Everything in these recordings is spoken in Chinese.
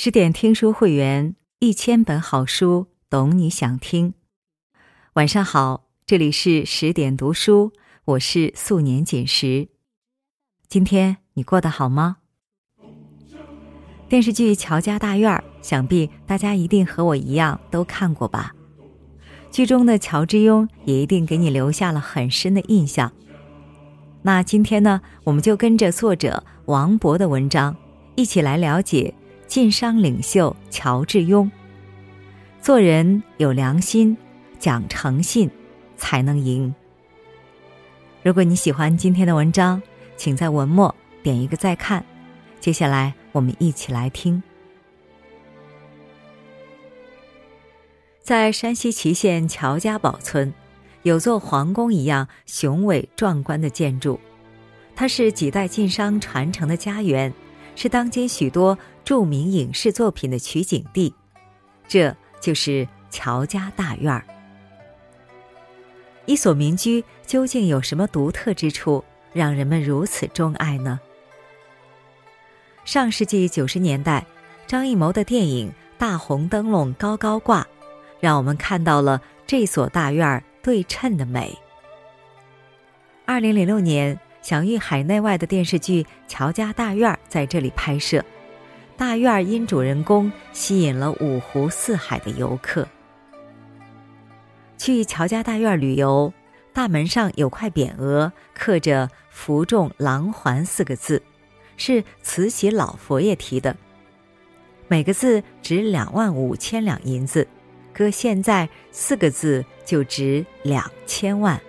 十点听书会员，一千本好书，懂你想听。晚上好，这里是十点读书，我是素年锦时。今天你过得好吗？电视剧《乔家大院》，想必大家一定和我一样都看过吧？剧中的乔致庸也一定给你留下了很深的印象。那今天呢，我们就跟着作者王博的文章，一起来了解。晋商领袖乔致庸，做人有良心，讲诚信，才能赢。如果你喜欢今天的文章，请在文末点一个再看。接下来，我们一起来听。在山西祁县乔家堡村，有座皇宫一样雄伟壮观的建筑，它是几代晋商传承的家园。是当今许多著名影视作品的取景地，这就是乔家大院儿。一所民居究竟有什么独特之处，让人们如此钟爱呢？上世纪九十年代，张艺谋的电影《大红灯笼高高挂》，让我们看到了这所大院儿对称的美。二零零六年。享誉海内外的电视剧《乔家大院》在这里拍摄，大院因主人公吸引了五湖四海的游客。去乔家大院旅游，大门上有块匾额，刻着“福众郎环”四个字，是慈禧老佛爷题的，每个字值两万五千两银子，搁现在四个字就值两千万。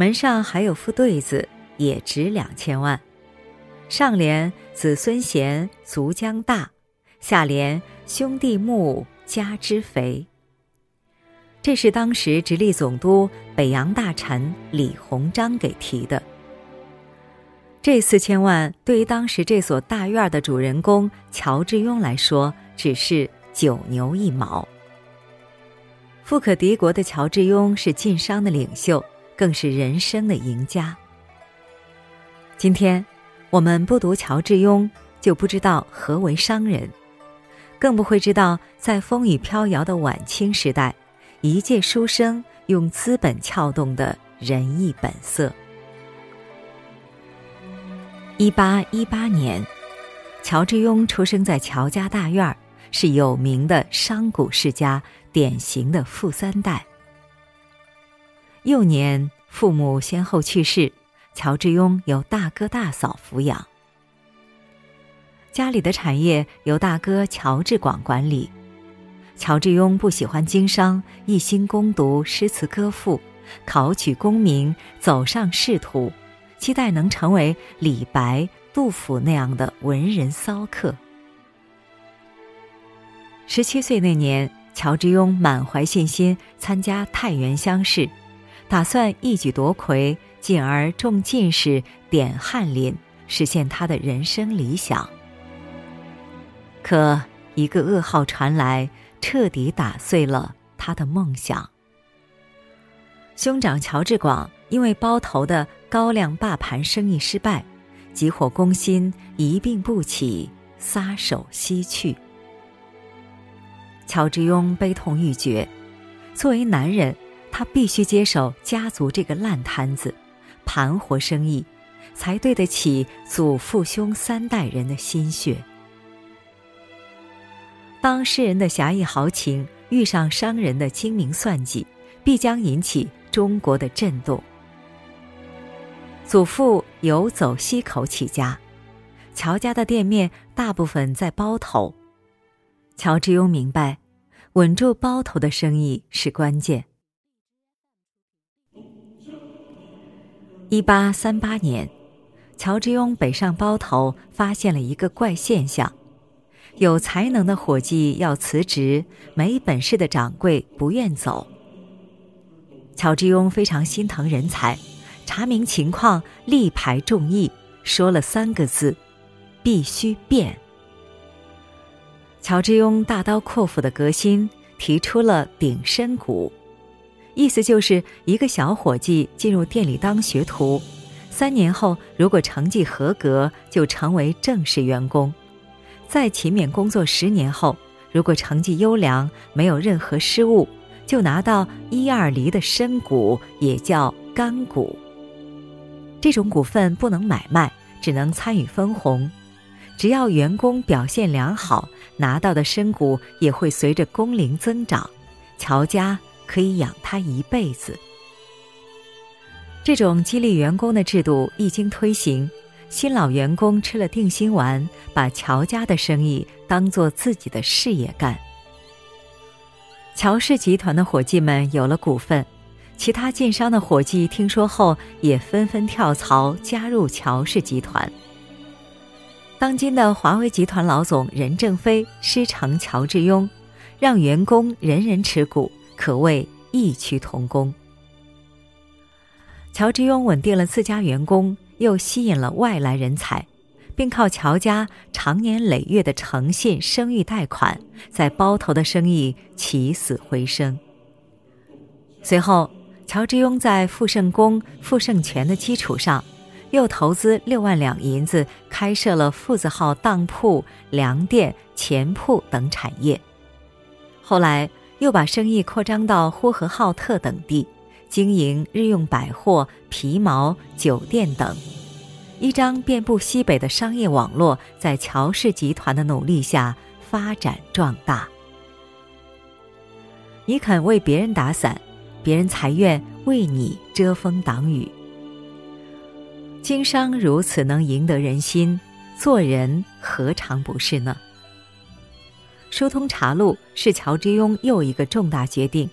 门上还有副对子，也值两千万。上联“子孙贤，族将大”，下联“兄弟睦，家之肥”。这是当时直隶总督、北洋大臣李鸿章给提的。这四千万对于当时这所大院的主人公乔致庸来说，只是九牛一毛。富可敌国的乔致庸是晋商的领袖。更是人生的赢家。今天，我们不读乔致庸，就不知道何为商人，更不会知道在风雨飘摇的晚清时代，一介书生用资本撬动的仁义本色。一八一八年，乔致庸出生在乔家大院儿，是有名的商贾世家，典型的富三代。幼年，父母先后去世，乔致庸由大哥大嫂抚养。家里的产业由大哥乔致广管理。乔致庸不喜欢经商，一心攻读诗词歌赋，考取功名，走上仕途，期待能成为李白、杜甫那样的文人骚客。十七岁那年，乔致庸满怀信心参加太原乡试。打算一举夺魁，进而中进士，点翰林，实现他的人生理想。可一个噩耗传来，彻底打碎了他的梦想。兄长乔治广因为包头的高粱霸盘生意失败，急火攻心，一病不起，撒手西去。乔致庸悲痛欲绝，作为男人。他必须接手家族这个烂摊子，盘活生意，才对得起祖父兄三代人的心血。当世人的侠义豪情遇上商人的精明算计，必将引起中国的震动。祖父游走西口起家，乔家的店面大部分在包头。乔致庸明白，稳住包头的生意是关键。一八三八年，乔致庸北上包头，发现了一个怪现象：有才能的伙计要辞职，没本事的掌柜不愿走。乔致庸非常心疼人才，查明情况，力排众议，说了三个字：必须变。乔致庸大刀阔斧的革新，提出了顶身股。意思就是一个小伙计进入店里当学徒，三年后如果成绩合格，就成为正式员工，再勤勉工作十年后，如果成绩优良，没有任何失误，就拿到一二厘的深股，也叫干股。这种股份不能买卖，只能参与分红。只要员工表现良好，拿到的深股也会随着工龄增长，乔家可以养他一辈子。这种激励员工的制度一经推行，新老员工吃了定心丸，把乔家的生意当做自己的事业干。乔氏集团的伙计们有了股份。其他晋商的伙计听说后，也纷纷跳槽加入乔氏集团。当今的华为集团老总任正非师承乔致庸，让员工人人持股，可谓异曲同工。乔致庸稳定了自家员工，又吸引了外来人才，并靠乔家长年累月的诚信声誉贷款，在包头的生意起死回生。随后。乔致庸在富盛宫、富盛全的基础上，又投资六万两银子开设了富字号当铺、粮店、钱铺等产业。后来又把生意扩张到呼和浩特等地，经营日用百货、皮毛、酒店等，一张遍布西北的商业网络，在乔氏集团的努力下发展壮大。你肯为别人打伞？别人才愿为你遮风挡雨。经商如此能赢得人心，做人何尝不是呢？疏通茶路是乔之庸又一个重大决定，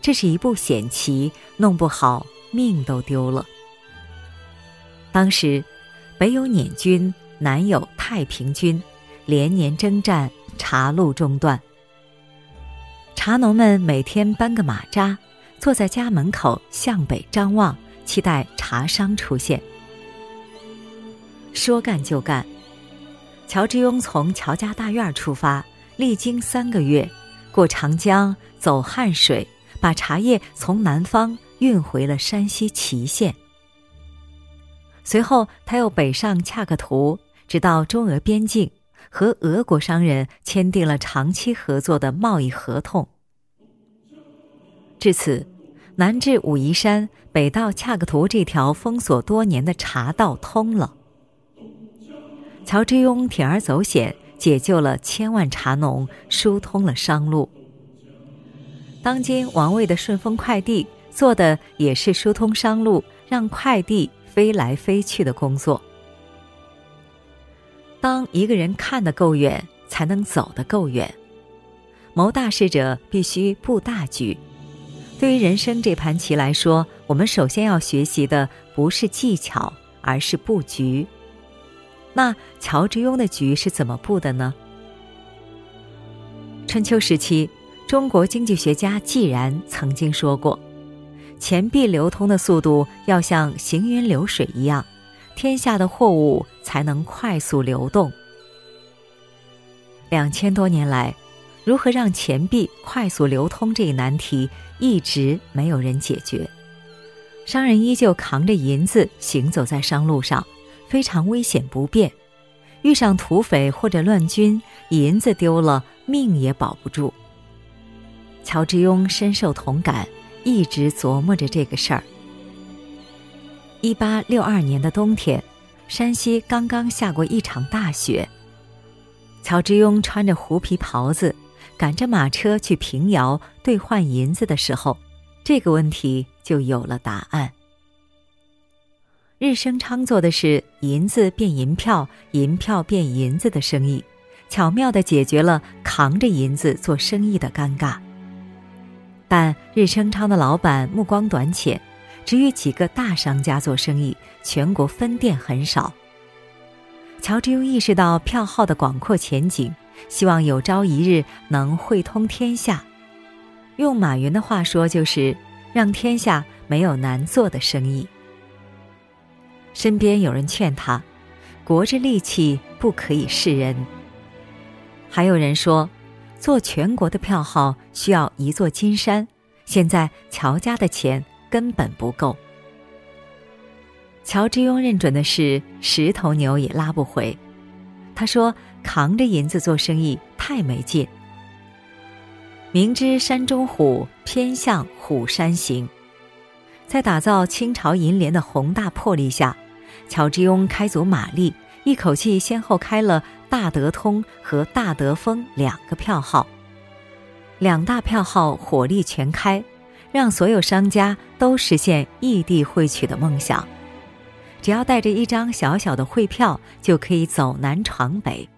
这是一步险棋，弄不好命都丢了。当时，北有捻军，南有太平军，连年征战，茶路中断。茶农们每天搬个马扎。坐在家门口向北张望，期待茶商出现。说干就干，乔致庸从乔家大院出发，历经三个月，过长江，走汉水，把茶叶从南方运回了山西祁县。随后，他又北上恰克图，直到中俄边境，和俄国商人签订了长期合作的贸易合同。至此。南至武夷山，北到恰克图，这条封锁多年的茶道通了。乔致庸铤而走险，解救了千万茶农，疏通了商路。当今王卫的顺丰快递做的也是疏通商路，让快递飞来飞去的工作。当一个人看得够远，才能走得够远。谋大事者必须布大局。对于人生这盘棋来说，我们首先要学习的不是技巧，而是布局。那乔致庸的局是怎么布的呢？春秋时期，中国经济学家季然曾经说过：“钱币流通的速度要像行云流水一样，天下的货物才能快速流动。”两千多年来。如何让钱币快速流通这一难题一直没有人解决，商人依旧扛着银子行走在商路上，非常危险不便。遇上土匪或者乱军，银子丢了，命也保不住。乔致庸深受同感，一直琢磨着这个事儿。一八六二年的冬天，山西刚刚下过一场大雪，乔致庸穿着狐皮袍子。赶着马车去平遥兑换银子的时候，这个问题就有了答案。日升昌做的是银子变银票、银票变银子的生意，巧妙地解决了扛着银子做生意的尴尬。但日升昌的老板目光短浅，只与几个大商家做生意，全国分店很少。乔致庸意识到票号的广阔前景。希望有朝一日能汇通天下，用马云的话说，就是让天下没有难做的生意。身边有人劝他，国之利器不可以示人。还有人说，做全国的票号需要一座金山，现在乔家的钱根本不够。乔之庸认准的是十头牛也拉不回。他说：“扛着银子做生意太没劲。明知山中虎，偏向虎山行。”在打造清朝银联的宏大魄力下，乔致庸开足马力，一口气先后开了大德通和大德丰两个票号。两大票号火力全开，让所有商家都实现异地汇取的梦想。只要带着一张小小的汇票，就可以走南闯北。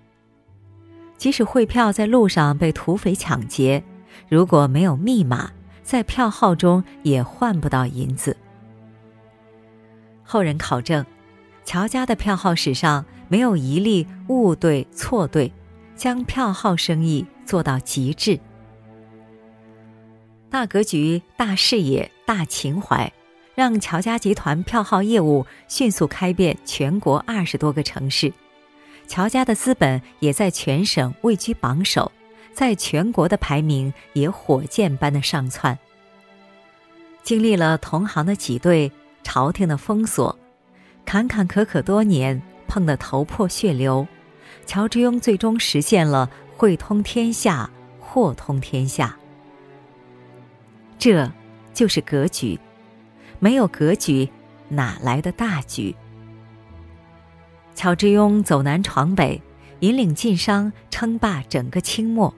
即使汇票在路上被土匪抢劫，如果没有密码。在票号中也换不到银子。后人考证，乔家的票号史上没有一例误对错对，将票号生意做到极致。大格局、大视野、大情怀，让乔家集团票号业务迅速开遍全国二十多个城市。乔家的资本也在全省位居榜首。在全国的排名也火箭般的上窜。经历了同行的挤兑、朝廷的封锁，坎坎坷坷多年，碰得头破血流，乔致庸最终实现了汇通天下、货通天下。这就是格局，没有格局，哪来的大局？乔致庸走南闯北，引领晋商，称霸整个清末。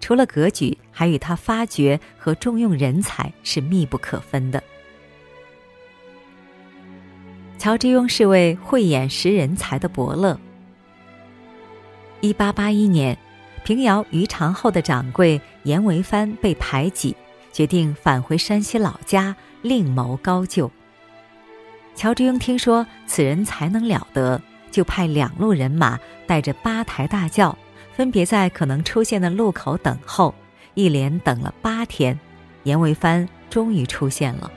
除了格局，还与他发掘和重用人才是密不可分的。乔致庸是位慧眼识人才的伯乐。一八八一年，平遥余长后的掌柜严维藩被排挤，决定返回山西老家另谋高就。乔致庸听说此人才能了得，就派两路人马带着八抬大轿。分别在可能出现的路口等候，一连等了八天，严维藩终于出现了。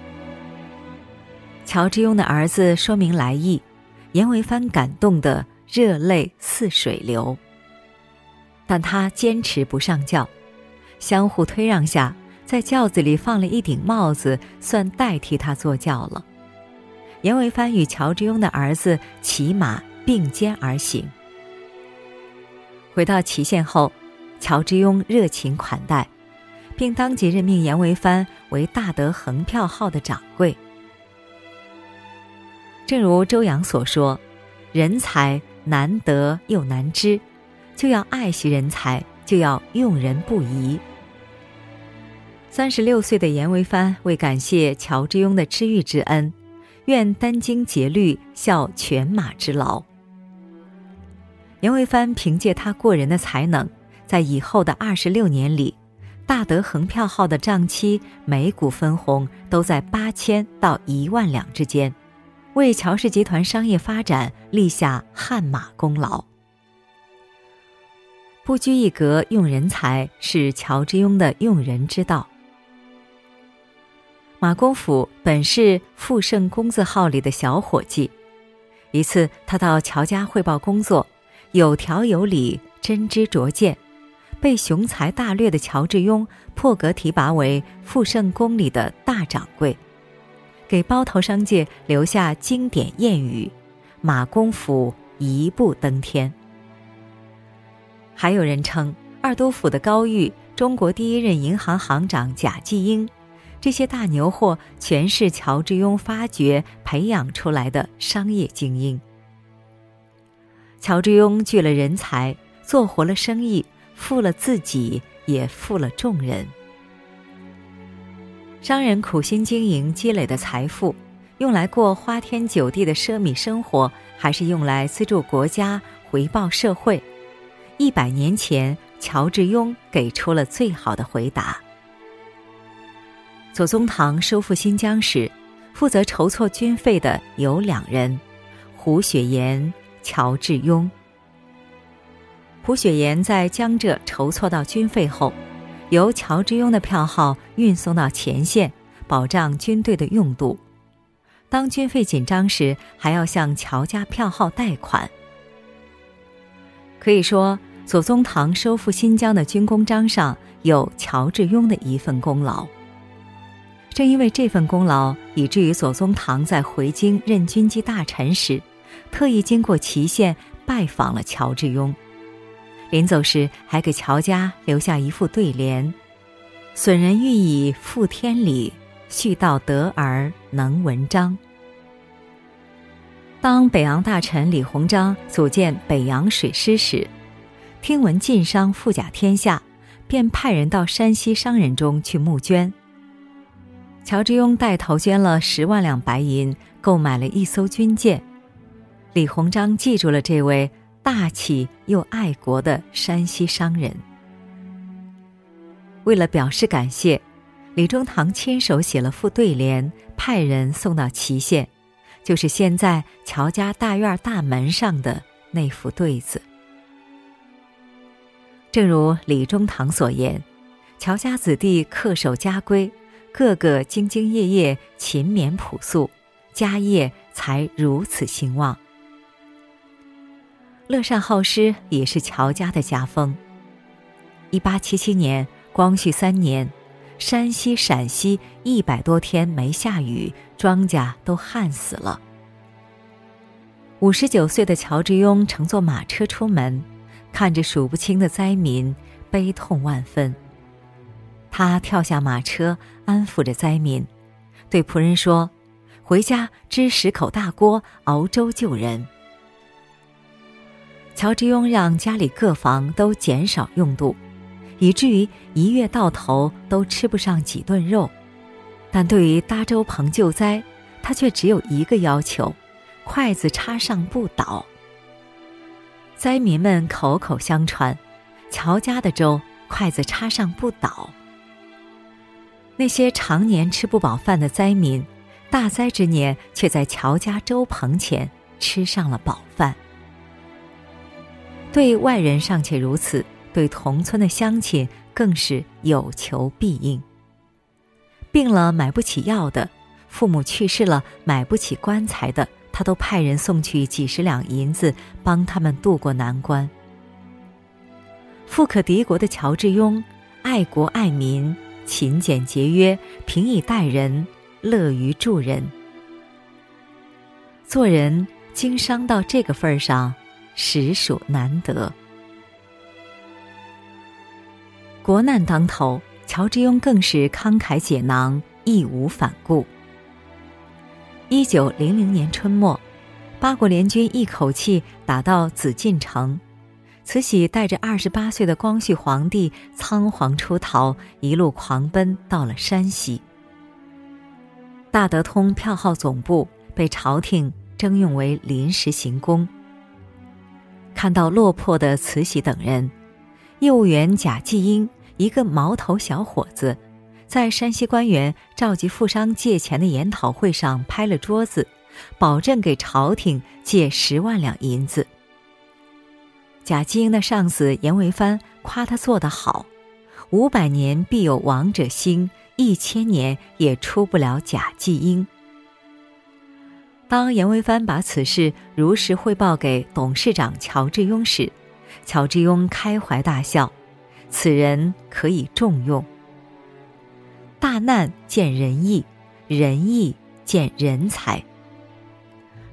乔致庸的儿子说明来意，严维藩感动得热泪似水流。但他坚持不上轿，相互推让下，在轿子里放了一顶帽子，算代替他坐轿了。严维藩与乔致庸的儿子骑马并肩而行。回到祁县后，乔致庸热情款待，并当即任命严维藩为大德横票号的掌柜。正如周扬所说：“人才难得又难知，就要爱惜人才，就要用人不疑。”三十六岁的严维藩为感谢乔致庸的知遇之恩，愿殚精竭虑效犬马之劳。严维藩凭借他过人的才能，在以后的二十六年里，大德恒票号的账期每股分红都在八千到一万两之间，为乔氏集团商业发展立下汗马功劳。不拘一格用人才是乔致庸的用人之道。马公甫本是富盛公字号里的小伙计，一次他到乔家汇报工作。有条有理，真知灼见，被雄才大略的乔致庸破格提拔为富盛宫里的大掌柜，给包头商界留下经典谚语：“马公甫一步登天。”还有人称二都府的高玉、中国第一任银行行长贾继英，这些大牛货全是乔致庸发掘培养出来的商业精英。乔致庸聚了人才，做活了生意，富了自己，也富了众人。商人苦心经营积累的财富，用来过花天酒地的奢靡生活，还是用来资助国家、回报社会？一百年前，乔致庸给出了最好的回答。左宗棠收复新疆时，负责筹措军费的有两人：胡雪岩。乔致庸、胡雪岩在江浙筹措到军费后，由乔致庸的票号运送到前线，保障军队的用度。当军费紧张时，还要向乔家票号贷款。可以说，左宗棠收复新疆的军功章上有乔致庸的一份功劳。正因为这份功劳，以至于左宗棠在回京任军机大臣时。特意经过祁县拜访了乔致庸。临走时，还给乔家留下一副对联：“损人欲以复天理，续道得而能文章。”当北洋大臣李鸿章组建北洋水师时，听闻晋商富甲天下，便派人到山西商人中去募捐。乔致庸带头捐了十万两白银，购买了一艘军舰。李鸿章记住了这位。大气又爱国的山西商人，为了表示感谢，李中堂亲手写了副对联，派人送到祁县，就是现在乔家大院大门上的那副对子。正如李中堂所言，乔家子弟恪守家规，个个兢兢业业、勤勉朴素，家业才如此兴旺。乐善好施也是乔家的家风。一八七七年，光绪三年，山西、陕西一百多天没下雨，庄稼都旱死了。五十九岁的乔致庸乘坐马车出门，看着数不清的灾民，悲痛万分。他跳下马车，安抚着灾民，对仆人说：“回家支十口大锅熬粥救人。”乔之庸让家里各房都减少用度，以至于一月到头都吃不上几顿肉。但对于搭粥棚救灾，他却只有一个要求：筷子插上不倒。灾民们口口相传，乔家的粥筷子插上不倒。那些常年吃不饱饭的灾民，大灾之年却在乔家粥棚前吃上了饱饭。对外人尚且如此，对同村的乡亲更是有求必应。病了买不起药的，父母去世了买不起棺材的，他都派人送去几十两银子，帮他们渡过难关。富可敌国的乔致庸，爱国爱民，勤俭节约，平易待人，乐于助人。做人经商到这个份儿上。实属难得。国难当头，乔致庸更是慷慨解囊，义无反顾。一九零零年春末，八国联军一口气打到紫禁城，慈禧带着二十八岁的光绪皇帝仓皇出逃，一路狂奔到了山西。大德通票号总部被朝廷征用为临时行宫。看到落魄的慈禧等人，业务员贾继英，一个毛头小伙子，在山西官员召集富商借钱的研讨会上拍了桌子，保证给朝廷借十万两银子。贾继英的上司严维藩夸他做得好，五百年必有王者兴，一千年也出不了贾继英。当严维藩把此事如实汇报给董事长乔志庸时，乔志庸开怀大笑：“此人可以重用。大难见仁义，仁义见人才。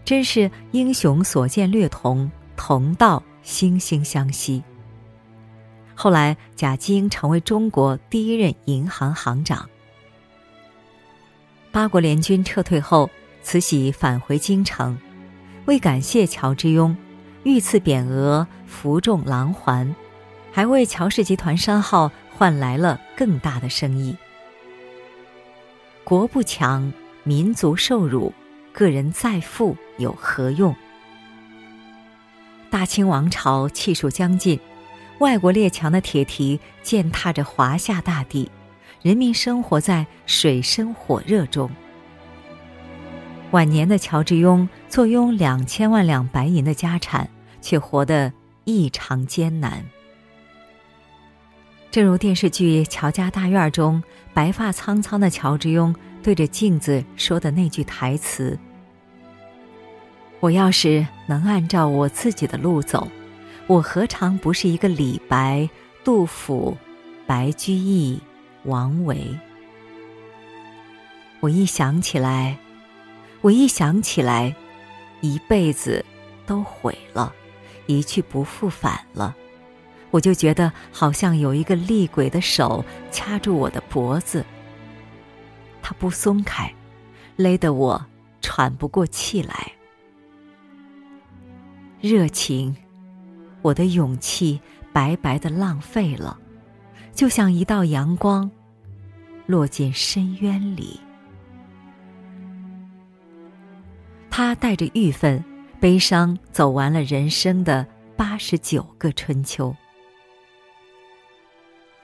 真是英雄所见略同，同道惺惺相惜。”后来，贾继英成为中国第一任银行行长。八国联军撤退后。慈禧返回京城，为感谢乔之庸，御赐匾额、服重狼环，还为乔氏集团商号换来了更大的生意。国不强，民族受辱，个人再富有何用？大清王朝气数将尽，外国列强的铁蹄践踏着华夏大地，人民生活在水深火热中。晚年的乔致庸坐拥两千万两白银的家产，却活得异常艰难。正如电视剧《乔家大院》中白发苍苍的乔致庸对着镜子说的那句台词：“我要是能按照我自己的路走，我何尝不是一个李白、杜甫、白居易、王维？”我一想起来。我一想起来，一辈子都毁了，一去不复返了，我就觉得好像有一个厉鬼的手掐住我的脖子，他不松开，勒得我喘不过气来。热情，我的勇气白白的浪费了，就像一道阳光，落进深渊里。他带着郁愤、悲伤走完了人生的八十九个春秋。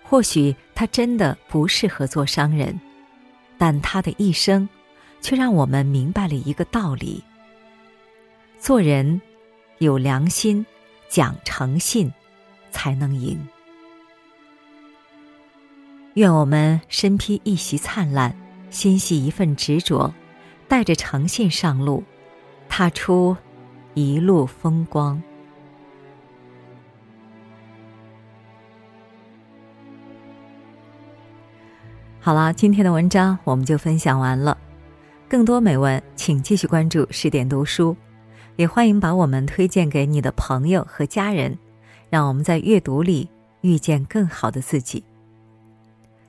或许他真的不适合做商人，但他的一生，却让我们明白了一个道理：做人。有良心，讲诚信，才能赢。愿我们身披一袭灿烂，心系一份执着，带着诚信上路，踏出一路风光。好了，今天的文章我们就分享完了。更多美文，请继续关注十点读书。也欢迎把我们推荐给你的朋友和家人，让我们在阅读里遇见更好的自己。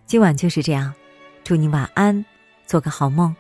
今晚就是这样，祝你晚安，做个好梦。